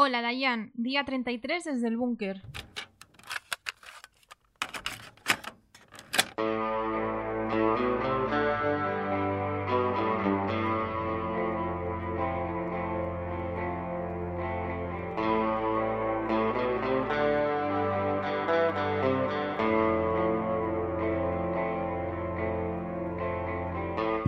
Hola, Dayan. Día 33 desde el búnker.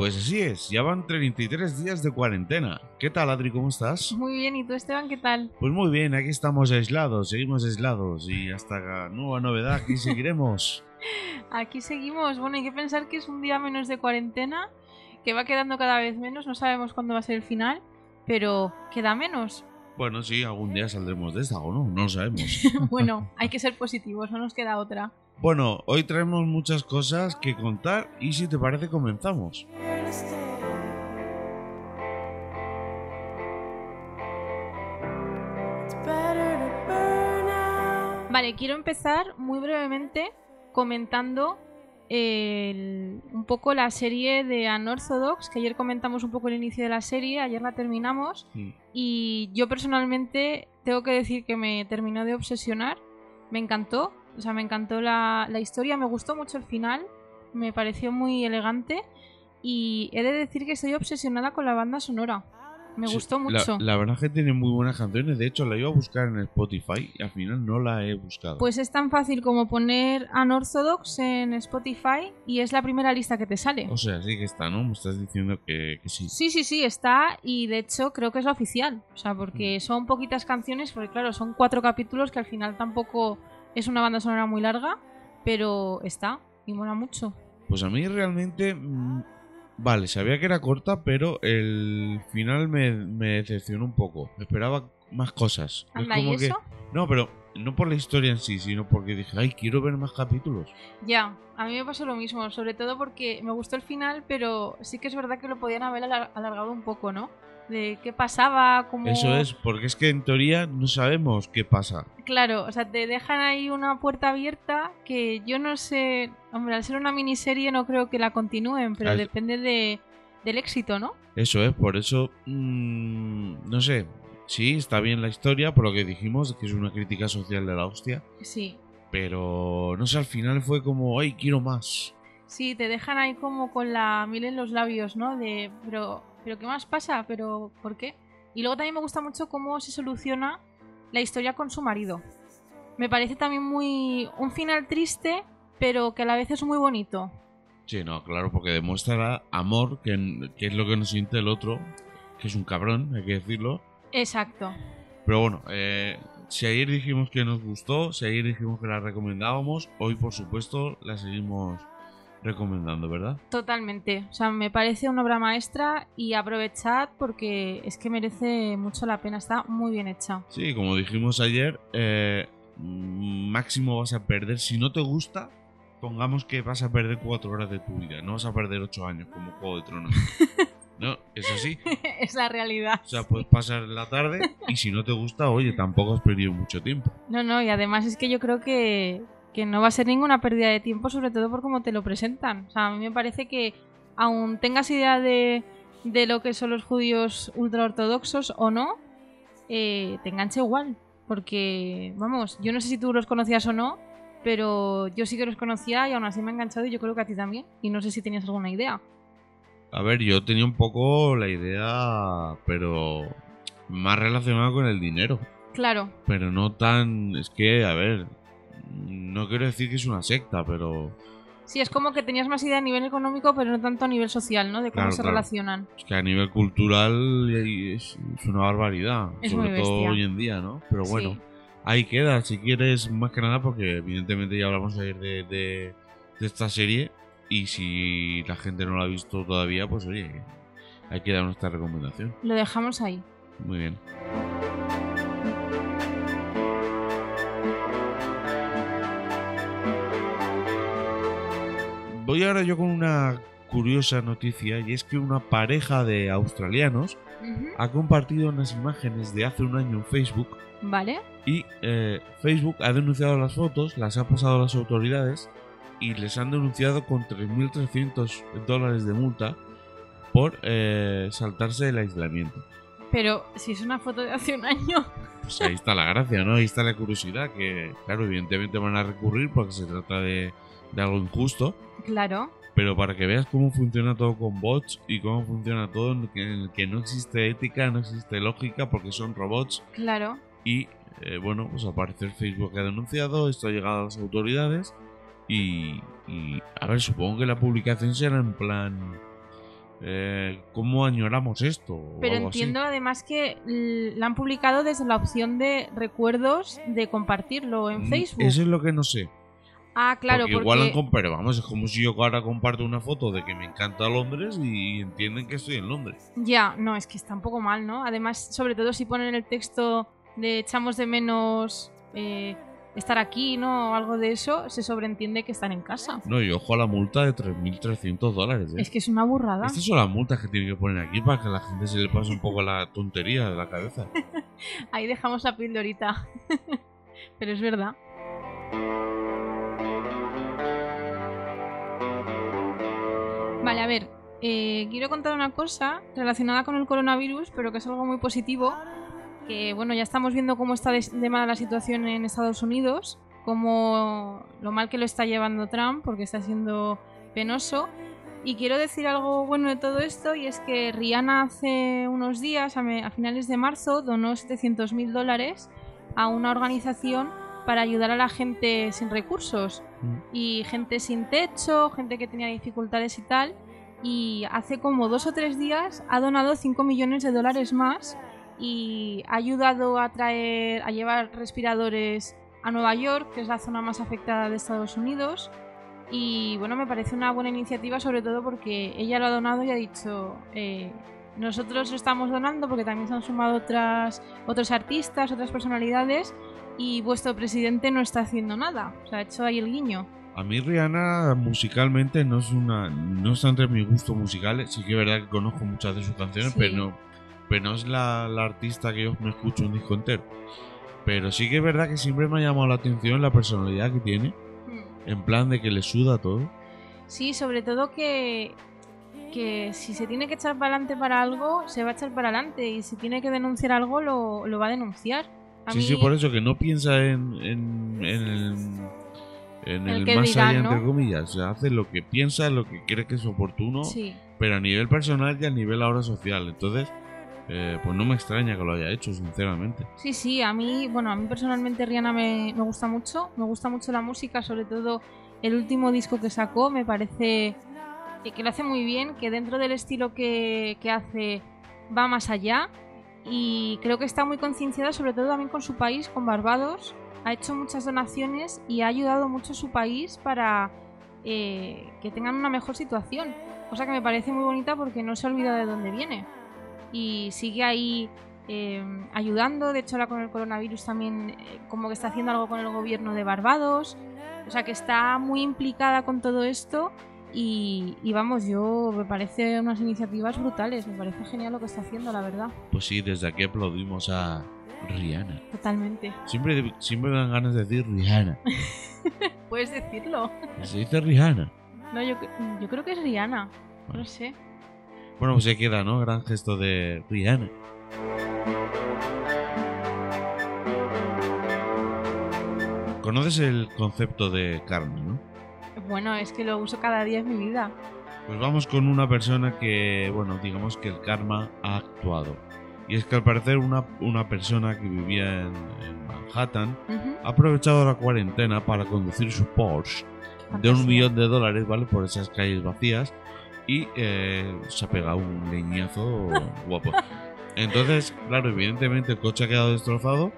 Pues así es, ya van 33 días de cuarentena. ¿Qué tal, Adri? ¿Cómo estás? Muy bien, ¿y tú, Esteban, qué tal? Pues muy bien, aquí estamos aislados, seguimos aislados y hasta nueva novedad aquí seguiremos. aquí seguimos. Bueno, hay que pensar que es un día menos de cuarentena, que va quedando cada vez menos, no sabemos cuándo va a ser el final, pero queda menos. Bueno, sí, algún día saldremos de esta o no, no lo sabemos. bueno, hay que ser positivos, no nos queda otra. Bueno, hoy traemos muchas cosas que contar y si te parece comenzamos. Vale, quiero empezar muy brevemente comentando un poco la serie de Unorthodox, que ayer comentamos un poco el inicio de la serie, ayer la terminamos, y yo personalmente tengo que decir que me terminó de obsesionar, me encantó, o sea, me encantó la, la historia, me gustó mucho el final, me pareció muy elegante y he de decir que estoy obsesionada con la banda sonora. Me gustó mucho. La, verdad es que tiene muy buenas canciones. De hecho, la iba a buscar en Spotify y al final no la he buscado. Pues es tan fácil como poner Unorthodox en Spotify y es la primera lista que te sale. O sea, sí que está, ¿no? Me estás diciendo que, sí. Sí, sí, sí, está y de hecho creo que es la oficial. O sea, porque mm. son poquitas canciones, porque claro, son cuatro capítulos que al final tampoco es una banda sonora muy larga, pero está y mola mucho. Pues a mí realmente mm, Vale, sabía que era corta, pero el final me, decepcionó un poco. Esperaba más cosas. ¿Anda, ¿y eso? No, pero no por la historia en sí, sino porque dije, ay, quiero ver más capítulos. Ya, a mí me pasó lo mismo, sobre todo porque me gustó el final, pero sí que es verdad que lo podían haber alargado un poco, ¿no? de qué pasaba, cómo... Eso es, porque es que en teoría no sabemos qué pasa. Claro, o sea, te dejan ahí una puerta abierta que yo no sé, hombre, al ser una miniserie no creo que la continúen, pero depende de, del éxito, ¿no? Eso es, por eso, mm, no sé, sí, está bien la historia, por lo que dijimos, que es una crítica social de la hostia. Sí. Pero, no sé, al final fue como, ay, quiero más. Sí, te dejan ahí como con la mil en los labios, ¿no? De, pero ¿pero qué más pasa? ¿Pero por qué? Y luego también me gusta mucho cómo se soluciona la historia con su marido. Me parece también muy. un final triste, pero que a la vez es muy bonito. Sí, no, claro, porque demuestra amor, que, es lo que nos siente el otro, que es un cabrón, hay que decirlo. Exacto. Pero bueno, eh, si ayer dijimos que nos gustó, si ayer dijimos que la recomendábamos, hoy por supuesto la seguimos recomendando, ¿verdad? Totalmente. O sea, me parece una obra maestra y aprovechad porque es que merece mucho la pena. Está muy bien hecha. Sí, como dijimos ayer, eh, máximo vas a perder. Si no te gusta, pongamos que vas a perder cuatro horas de tu vida. No vas a perder ocho años como Juego de Tronos. No, es así. es la realidad. O sea, puedes pasar la tarde y si no te gusta, oye, tampoco has perdido mucho tiempo. No, no, y además es que yo creo que, que no va a ser ninguna pérdida de tiempo, sobre todo por cómo te lo presentan. O sea, a mí me parece que aún tengas idea de, de lo que son los judíos ultraortodoxos o no, eh, te engancha igual. Porque, vamos, yo no sé si tú los conocías o no, pero yo sí que los conocía y aún así me ha enganchado y yo creo que a ti también. Y no sé si tenías alguna idea. A ver, yo tenía un poco la idea, pero más relacionada con el dinero. Claro. Pero no tan... Es que, a ver, no quiero decir que es una secta, pero... Sí, es como que tenías más idea a nivel económico, pero no tanto a nivel social, ¿no? De cómo se relacionan. Es que a nivel cultural es, una barbaridad, sobre todo hoy en día, ¿no? Pero bueno, ahí queda, si quieres, más que nada, porque evidentemente ya hablamos ayer de, de, de esta serie, y si la gente no la ha visto todavía, pues oye, hay que dar nuestra recomendación. Lo dejamos ahí. Muy bien. voy ahora yo con una curiosa noticia y es que una pareja de australianos ha compartido unas imágenes de hace un año en Facebook. Vale. Y eh, Facebook ha denunciado las fotos, las ha pasado a las autoridades y les han denunciado con 3.300 dólares de multa por eh, saltarse el aislamiento. Pero si es una foto de hace un año. Pues ahí está la gracia, ¿no? Ahí está la curiosidad, que claro, evidentemente van a recurrir porque se trata de, de algo injusto. Claro. Pero para que veas cómo funciona todo con bots y cómo funciona todo en el que no existe ética, no existe lógica porque son robots. Claro. Y eh, bueno, pues al parecer Facebook ha denunciado, esto ha llegado a las autoridades y, y a ver, supongo que la publicación será en plan eh, ¿cómo añoramos esto? Pero entiendo además que la han publicado desde la opción de recuerdos de compartirlo en mm, Facebook. Eso es lo que no sé. Ah, claro, porque, igual han pero vamos, es como si yo ahora comparto una foto de que me encanta Londres y entienden que estoy en Londres. Ya, no, es que está un poco mal, ¿no? Además, sobre todo si ponen el texto de echamos de menos eh, estar aquí, ¿no? O algo de eso, se sobreentiende que están en casa. No, y ojo a la multa de 3.300 dólares. ¿eh? Es que es una burrada. Estas son las multas que tienen que poner aquí para que a la gente se le pase un poco la tontería de la cabeza. Ahí dejamos la pildorita. Pero es verdad. Vale, a ver, eh, quiero contar una cosa relacionada con el coronavirus, pero que es algo muy positivo que bueno, ya estamos viendo cómo está de, mala la situación en Estados Unidos, como lo mal que lo está llevando Trump, porque está siendo penoso. Y quiero decir algo bueno de todo esto, y es que Rihanna hace unos días, a, finales de marzo, donó 700 mil dólares a una organización para ayudar a la gente sin recursos mm. y gente sin techo, gente que tenía dificultades y tal. Y hace como dos o tres días ha donado 5 millones de dólares más y ha ayudado a traer, a llevar respiradores a Nueva York, que es la zona más afectada de Estados Unidos. Y bueno, me parece una buena iniciativa, sobre todo porque ella lo ha donado y ha dicho, eh, nosotros estamos donando porque también se han sumado otras, otros artistas, otras personalidades y vuestro presidente no está haciendo nada. O sea, ha hecho ahí el guiño. A mí Rihanna musicalmente no es una no está entre mis gustos musicales, sí que es verdad que conozco muchas de sus canciones, pero no pero no es la, artista que yo me escucho un disco entero. Pero sí que es verdad que siempre me ha llamado la atención la personalidad que tiene. Hmm. En plan de que le suda todo. Sí, sobre todo que, que si se tiene que echar para adelante para algo, se va a echar para adelante. Y si tiene que denunciar algo, lo, lo va a denunciar. Sí, sí, por eso que no piensa en, en, el, en el, más allá, entre comillas. O sea, hace lo que piensa, lo que cree que es oportuno. Pero a nivel personal y a nivel ahora social. Entonces eh, pues no me extraña que lo haya hecho, sinceramente. Sí, sí, a mí, bueno, a mí personalmente Rihanna me, gusta mucho, me gusta mucho la música, sobre todo el último disco que sacó, me parece que lo hace muy bien, que dentro del estilo que, que hace va más allá y creo que está muy concienciada sobre todo también con su país, con Barbados. Ha hecho muchas donaciones y ha ayudado mucho a su país para eh, que tengan una mejor situación. Cosa que me parece muy bonita porque no se olvida de dónde viene y sigue ahí eh, ayudando. De hecho, ahora con el coronavirus también eh, como que está haciendo algo con el gobierno de Barbados. O sea que está muy implicada con todo esto y, vamos, yo me parece unas iniciativas brutales. Me parece genial lo que está haciendo, la verdad. Pues sí, desde aquí aplaudimos a Rihanna. Totalmente. Siempre, siempre me dan ganas de decir Rihanna. Puedes decirlo. Se dice Rihanna. No, yo, yo creo que es Rihanna. No sé. Bueno, pues se queda, ¿no? Gran gesto de Rihanna. ¿Conoces el concepto de karma, no? Bueno, es que lo uso cada día en mi vida. Pues vamos con una persona que, bueno, digamos que el karma ha actuado. Y es que al parecer una, una persona que vivía en, Manhattan ha aprovechado la cuarentena para conducir su Porsche de un millón de dólares, ¿vale? Por esas calles vacías y eh, se ha pegado un leñazo guapo. Entonces, claro, evidentemente el coche ha quedado destrozado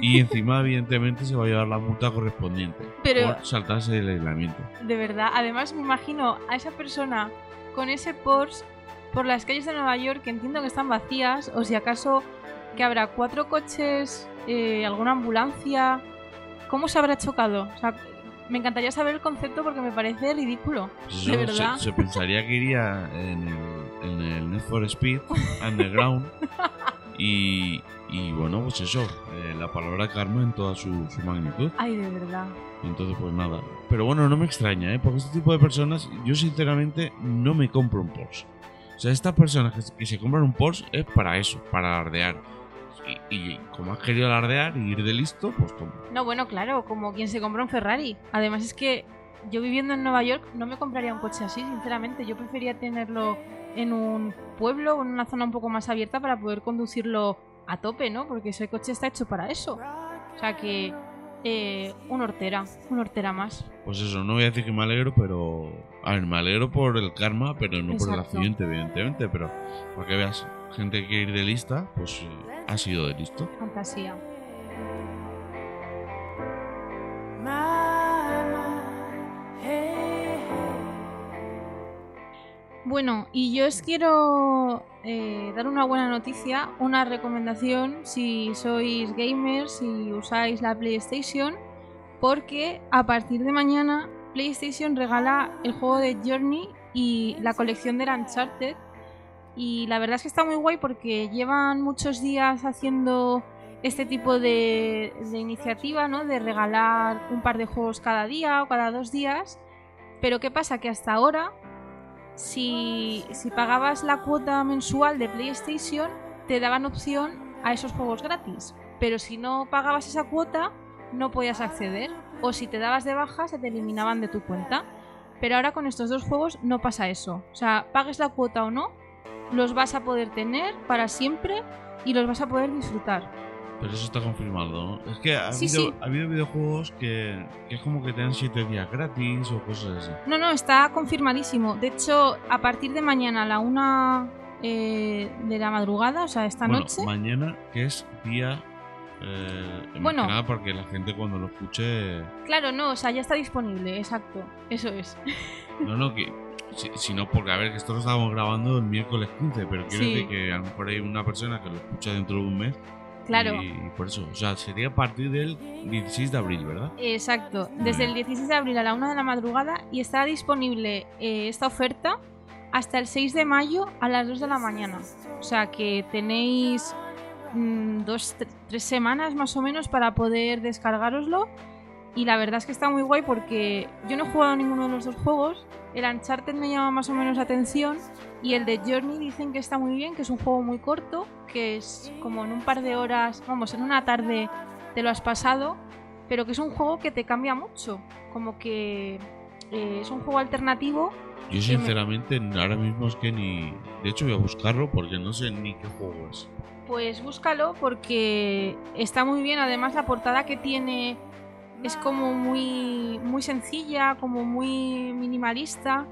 y encima, evidentemente, se va a llevar la multa correspondiente por saltarse el aislamiento. De verdad, además me imagino a esa persona con ese Porsche por las calles de Nueva York que entiendo que están vacías o si acaso que habrá cuatro coches, eh, alguna ambulancia. ¿Cómo se habrá chocado? O sea, me encantaría saber el concepto porque me parece ridículo. de verdad. Se, pensaría que iría en el, en Need for Speed Underground. y, y bueno, pues eso, eh, la palabra karma en toda su, magnitud. Ay, de verdad. Entonces, pues nada. Pero bueno, no me extraña, ¿eh? Porque este tipo de personas, yo sinceramente no me compro un Porsche. O O sea, estas personas que, se compran un Porsche es para eso, para alardear. Y, como has querido alardear y ir de listo, pues toma. No, bueno, claro, como quien se compra un Ferrari. Además es que yo viviendo en Nueva York no me compraría un coche así, sinceramente. Yo prefería tenerlo en un pueblo o en una zona un poco más abierta para poder conducirlo a tope, ¿no? Porque ese coche está hecho para eso. O sea que eh, un hortera, un hortera más. Pues eso, no voy a decir que me alegro, pero... A ver, me alegro por el karma, pero no por el accidente, evidentemente. Pero para que veas, gente que quiere ir de lista, pues eh, ha sido de listo. Fantasía. Bueno, y yo os quiero eh, dar una buena noticia, una recomendación si sois gamers y usáis la PlayStation, porque a partir de mañana PlayStation regala el juego de Journey y la colección de Uncharted. Y la verdad es que está muy guay porque llevan muchos días haciendo este tipo de iniciativa, ¿no? De regalar un par de juegos cada día o cada dos días. Pero ¿qué pasa? Que hasta ahora si, pagabas la cuota mensual de PlayStation, te daban opción a esos juegos gratis. Pero si no pagabas esa cuota, no podías acceder. O si te dabas de baja, se te eliminaban de tu cuenta. Pero ahora con estos dos juegos no pasa eso. O sea, pagues la cuota o no, los vas a poder tener para siempre y los vas a poder disfrutar. Pero eso está confirmado, ¿no? Es que ha, habido, videojuegos que, es como que te dan 7 días gratis o cosas así. No, no, está confirmadísimo. De hecho, a partir de mañana a la una eh, de la madrugada, o sea, esta bueno, noche. Mañana, que es día. Eh, bueno, nada porque la gente cuando lo escuche. Claro, no, o sea, ya está disponible, exacto. Eso es. No, no, que. Si, no, porque a ver, que esto lo estábamos grabando el miércoles 15, pero quiero decir que a lo mejor hay una persona que lo escucha dentro de un mes Claro. Y por eso, o sea, sería a partir del 16 de abril, ¿verdad? Exacto, desde el 16 de abril a la 1 de la madrugada y está disponible eh, esta oferta hasta el 6 de mayo a las 2 de la mañana. O sea que tenéis mm, dos, tres semanas más o menos para poder descargaroslo. Y la verdad es que está muy guay porque yo no he jugado ninguno de los dos juegos. El Uncharted me llama más o menos la atención y el de Journey dicen que está muy bien, que es un juego muy corto, que es como en un par de horas, vamos, en una tarde te lo has pasado, pero que es un juego que te cambia mucho. Como que eh, es un juego alternativo. Yo sinceramente ahora mismo es que ni... De hecho voy a buscarlo porque no sé ni qué juego es. Pues búscalo porque está muy bien. Además la portada que tiene es como muy, muy sencilla, como muy minimalista.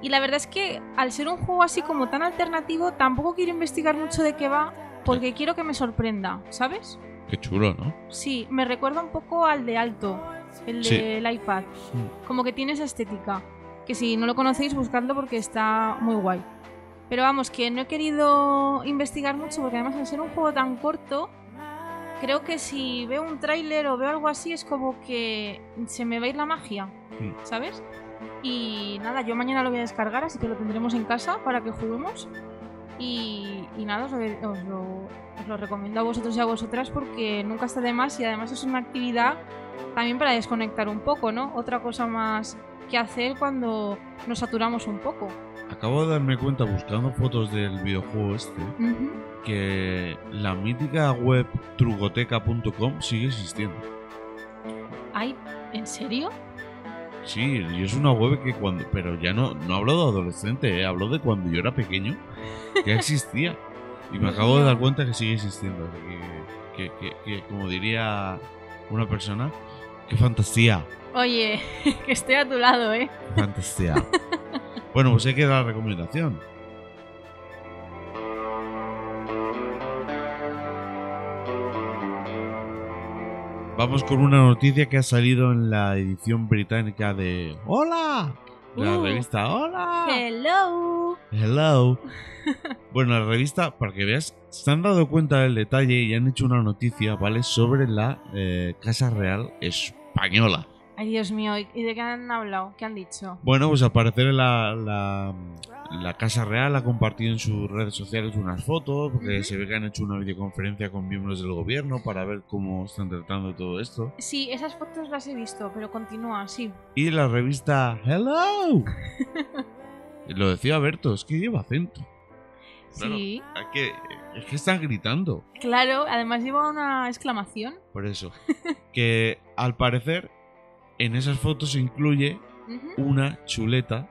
Y la verdad es que al ser un juego así como tan alternativo, tampoco quiero investigar mucho de qué va, porque quiero que me sorprenda, ¿sabes? Qué chulo, ¿no? Sí, me recuerda un poco al de Alto, el del iPad. Como que tiene esa estética. Que si no lo conocéis, buscadlo porque está muy guay. Pero vamos, que no he querido investigar mucho porque además al ser un juego tan corto, creo que si veo un tráiler o veo algo así es como que se me va a ir la magia, ¿sabes? Y nada, yo mañana lo voy a descargar, así que lo tendremos en casa para que juguemos. Y, nada, os lo, recomiendo a vosotros y a vosotras porque nunca está de más y además es una actividad también para desconectar un poco, ¿no? Otra cosa más que hacer cuando nos saturamos un poco. Acabo de darme cuenta buscando fotos del videojuego este que la mítica web trugoteca.com sigue existiendo. ¿Ay? ¿En serio? Sí, y es una web que cuando. Pero ya no, no hablo de adolescente, eh, hablo de cuando yo era pequeño, que existía. Y me acabo de dar cuenta que sigue existiendo. Que, que, como diría una persona, qué fantasía. Oye, que estoy a tu lado, ¿eh? Fantasía. bueno, pues hay que dar la recomendación. Vamos con una noticia que ha salido en la edición británica de Hola. La uh. revista Hola. Hello. Hello. bueno, la revista, para que veas, se han dado cuenta del detalle y han hecho una noticia, ¿vale? Sobre la eh, Casa Real Española. Ay, Dios mío, ¿y de qué han hablado? ¿Qué han dicho? Bueno, pues al parecer la, la, Casa Real ha compartido en sus redes sociales unas fotos, porque se ve que han hecho una videoconferencia con miembros del gobierno para ver cómo están tratando todo esto. Sí, esas fotos las he visto, pero continúa, sí. Y la revista Hello. Lo decía Berto, es que lleva acento. sí. que, es que están gritando. Claro, además lleva una exclamación. Por eso. que al parecer en esas fotos se incluye una chuleta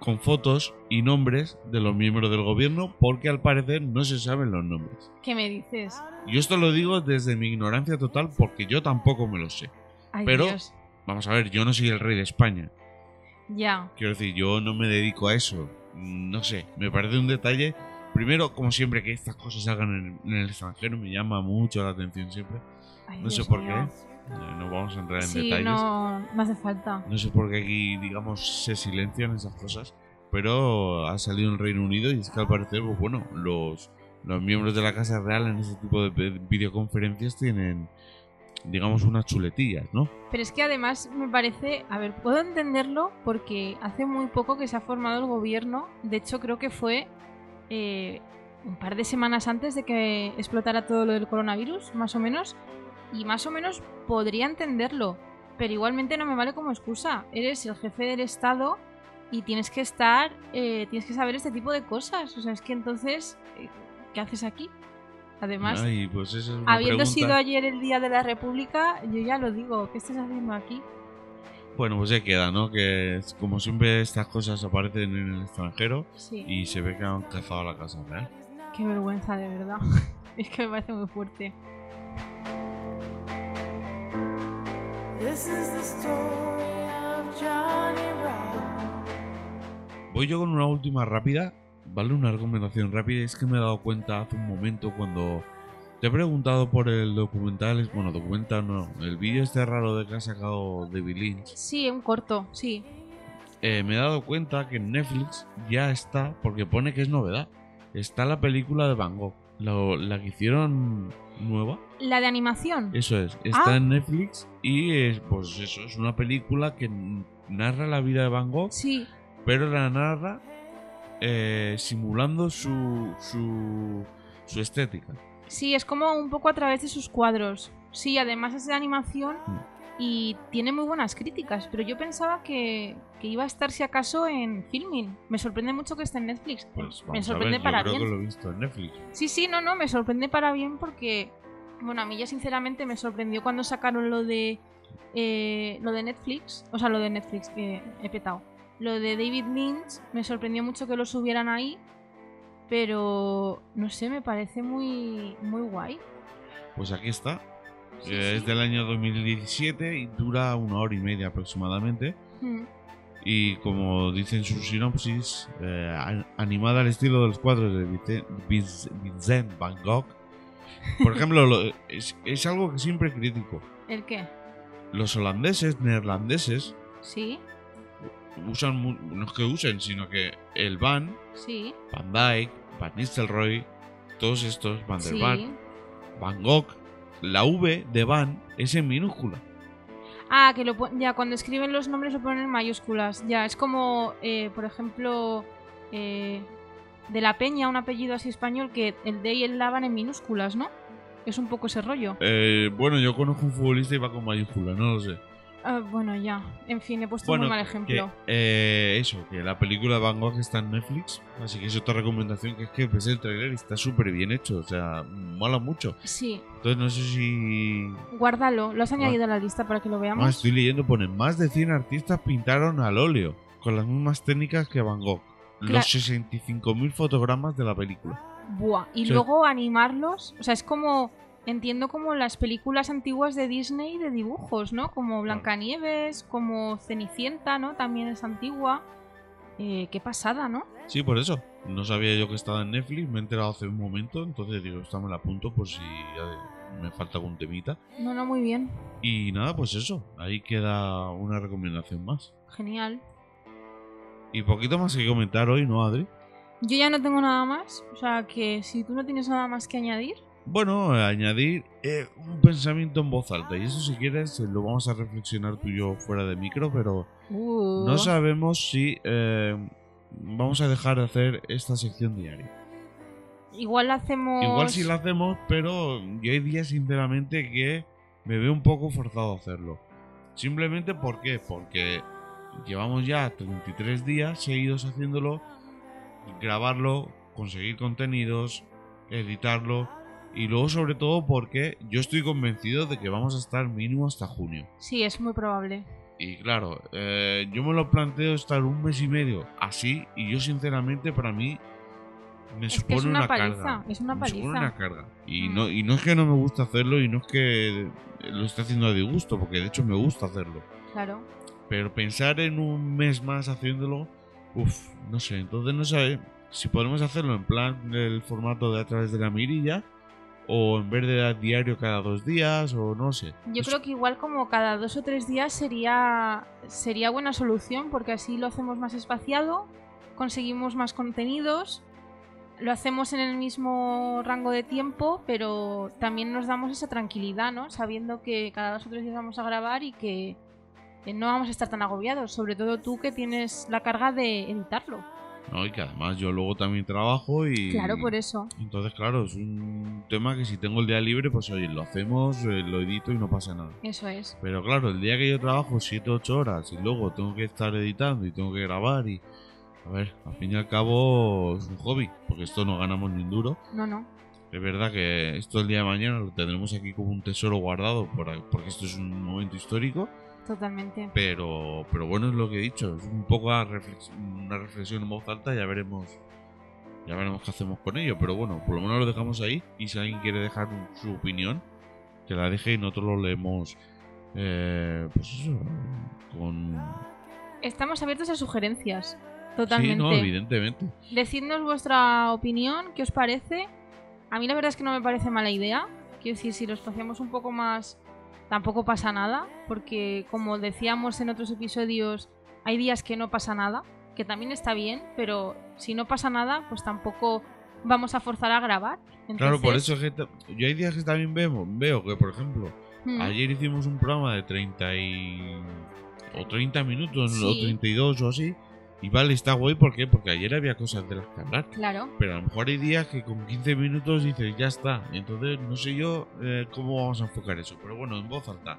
con fotos y nombres de los miembros del gobierno porque al parecer no se saben los nombres. ¿Qué me dices? Yo esto lo digo desde mi ignorancia total porque yo tampoco me lo sé. Pero, vamos a ver, yo no soy el rey de España. Ya. Quiero decir, yo no me dedico a eso. No sé, me parece un detalle. Primero, como siempre, que estas cosas salgan en, el extranjero me llama mucho la atención siempre. no sé por qué. No vamos a entrar en detalles. No, no hace falta. No sé por qué aquí, digamos, se silencian esas cosas. Pero ha salido el Reino Unido y es que al parecer, pues bueno, los, los miembros de la Casa Real en ese tipo de videoconferencias tienen, digamos, unas chuletillas, ¿no? Pero es que además me parece, a ver, puedo entenderlo porque hace muy poco que se ha formado el gobierno. De hecho, creo que fue eh, un par de semanas antes de que explotara todo lo del coronavirus, más o menos y más o menos podría entenderlo, pero igualmente no me vale como excusa. Eres el jefe del Estado y tienes que estar, eh, tienes que saber este tipo de cosas. O sea, es que entonces, eh, ¿qué haces aquí? Además, pues habiendo sido ayer el Día de la República, yo ya lo digo, ¿qué estás haciendo aquí? Bueno, pues ya queda, ¿no? Que como siempre estas cosas aparecen en el extranjero y se ve que han cazado la casa real. Qué vergüenza, de verdad. es que me parece muy fuerte. Voy yo con una última rápida, ¿vale? Una recomendación rápida. Es que me he dado cuenta hace un momento cuando te he preguntado por el documental, bueno, documental no, el vídeo este raro de que ha sacado David Lynch. Sí, un corto, sí. Eh, me he dado cuenta que en Netflix ya está, porque pone que es novedad, está la película de Van Gogh, la que hicieron nueva. La de animación. Eso es, está ah. en Netflix y es, pues eso, es una película que narra la vida de Van Gogh. Sí. Pero la narra eh, simulando su, su, su estética. Sí, es como un poco a través de sus cuadros. Sí, además es de animación mm. Y tiene muy buenas críticas, pero yo pensaba que, que, iba a estar si acaso en filming. Me sorprende mucho que esté en Netflix. Pues me sorprende para bien. lo he visto en Netflix. Sí, sí, no, no, me sorprende para bien porque bueno, a mí ya sinceramente me sorprendió cuando sacaron lo de eh, lo de Netflix, o sea, lo de Netflix que he petado. Lo de David Lynch me sorprendió mucho que lo subieran ahí, pero no sé, me parece muy muy guay. Pues aquí está. Es del año 2017 y dura una hora y media aproximadamente. Y como dicen sus sinopsis, eh, animada al estilo de los cuadros de Vincent Van Gogh, por ejemplo, es, algo que siempre critico. ¿El qué? Los holandeses, neerlandeses. Sí. Usan, no es que usen, sino que el Van, sí. Van Dyke, Van Nistelrooy, todos estos, Van der Van, Van Gogh, la V de Van es en minúscula. Ah, que lo ya cuando escriben los nombres lo ponen en mayúsculas. Ya, es como, eh, por ejemplo, eh, de la Peña, un apellido así español, que el D y el La van en minúsculas, ¿no? Es un poco ese rollo. Eh, bueno, yo conozco un futbolista y va con mayúsculas, no lo sé. Ah, bueno, ya. En fin, he puesto un mal ejemplo. eh, eso, que la película de Van Gogh está en Netflix. Así que es otra recomendación, que es que ves el trailer y está súper bien hecho. O sea, mola mucho. Sí. Entonces no sé si... Guárdalo, lo has añadido a la lista para que lo veamos. Ah, estoy leyendo, pone, más de 100 artistas pintaron al óleo, con las mismas técnicas que Van Gogh los 65.000 fotogramas de la película. Buah, y luego animarlos, o sea, es como, entiendo como las películas antiguas de Disney de dibujos, ¿no? Como Blancanieves, como Cenicienta, ¿no? También es antigua. Eh, qué pasada, ¿no? Sí, por eso. No sabía yo que estaba en Netflix, me he enterado hace un momento, entonces digo, esta me la apunto por si me falta algún temita. No, no, muy bien. Y nada, pues eso, ahí queda una recomendación más. Genial. Y poquito más que comentar hoy, ¿no, Adri? Yo ya no tengo nada más. O sea que si tú no tienes nada más que añadir. Bueno, añadir eh, un pensamiento en voz alta. Y eso, si quieres, lo vamos a reflexionar tú y yo fuera de micro, pero uh. no sabemos si eh, vamos a dejar de hacer esta sección diaria. Igual la hacemos. Igual sí la hacemos, pero yo hay días, sinceramente, que me veo un poco forzado a hacerlo. Simplemente, ¿por qué? Porque llevamos ya 33 días seguidos haciéndolo, grabarlo conseguir contenidos, editarlo y luego sobre todo porque yo estoy convencido de que vamos a estar mínimo hasta junio. Sí, es muy probable. Y claro, eh, yo me lo planteo estar un mes y medio así y yo sinceramente para mí me supone una, carga. Es una paliza. Me supone una carga. Y, mm. no, y no es que no me guste hacerlo y no es que lo esté haciendo a disgusto, porque de hecho me gusta hacerlo. Claro. Pero pensar en un mes más haciéndolo, uff, no sé. Entonces no sé si podemos hacerlo en plan el formato de a través de la mirilla o en vez de diario cada dos días o no sé. Yo creo que igual como cada dos o tres días sería sería buena solución porque así lo hacemos más espaciado, conseguimos más contenidos, lo hacemos en el mismo rango de tiempo, pero también nos damos esa tranquilidad, ¿no? Sabiendo que cada dos o tres días vamos a grabar y que no vamos a estar tan agobiados, sobre todo tú que tienes la carga de editarlo. No, y que además yo luego también trabajo y... Claro, por eso. Entonces, claro, es un tema que si tengo el día libre, pues oye, lo hacemos, eh, lo edito y no pasa nada. Eso es. Pero claro, el día que yo trabajo 7 8 horas y luego tengo que estar editando y tengo que grabar y... A ver, al fin y al cabo es un hobby, porque esto no ganamos ni un duro. No, no. Es verdad que esto el día de mañana lo tendremos aquí como un tesoro guardado, porque esto es un momento histórico Totalmente. Pero, pero bueno, es lo que he dicho. Es un poco una reflexión en voz alta. Ya veremos ya veremos qué hacemos con ello. Pero bueno, por lo menos lo dejamos ahí. Y si alguien quiere dejar su opinión, que la deje y nosotros lo leemos. Eh, pues eso, con. Estamos abiertos a sugerencias. Totalmente. Sí, no, evidentemente. Decidnos vuestra opinión, qué os parece. A mí la verdad es que no me parece mala idea. Quiero decir, si lo espaciamos un poco más tampoco pasa nada, porque como decíamos en otros episodios, hay días que no pasa nada, que también está bien, pero si no pasa nada, pues tampoco vamos a forzar a grabar. Claro, por eso que yo hay días que también veo, veo que, por ejemplo, hmm. ayer hicimos un programa de 30 y... o 30 minutos, o 32 o así, y vale, está guay, ¿por qué? Porque ayer había cosas de las que hablar. Claro. Pero a lo mejor hay días que con 15 minutos dices, ya está. Entonces, no sé yo eh, cómo vamos a enfocar eso. Pero bueno, en voz alta.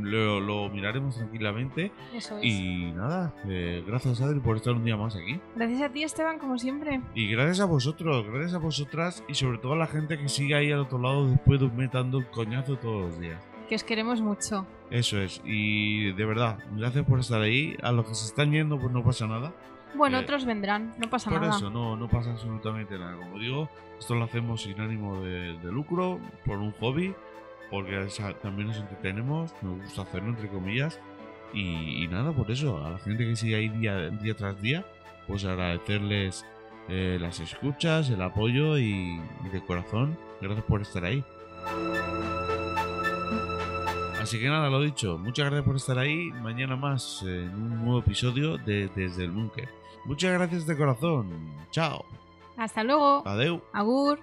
Lo, lo miraremos tranquilamente. Eso es. Y nada, eh, gracias Adri por estar un día más aquí. Gracias a ti Esteban, como siempre. Y gracias a vosotros, gracias a vosotras y sobre todo a la gente que sigue ahí al otro lado después de un dando el coñazo todos los días que os queremos mucho. Eso es, y de verdad, gracias por estar ahí. A los que se están yendo, pues no pasa nada. Bueno, eh, otros vendrán, no pasa nada. Por eso, no, no pasa absolutamente nada. Como digo, esto lo hacemos sin ánimo de, lucro, por un hobby, porque también nos entretenemos, nos gusta hacerlo, entre comillas. Y, nada, por eso, a la gente que sigue ahí día, día tras día, pues agradecerles eh, las escuchas, el apoyo y de corazón, gracias por estar ahí. Así que nada, lo dicho, muchas gracias por estar ahí. Mañana más en un nuevo episodio de Desde el Búnker. Muchas gracias de corazón. Chao. Hasta luego. Adeu. Agur.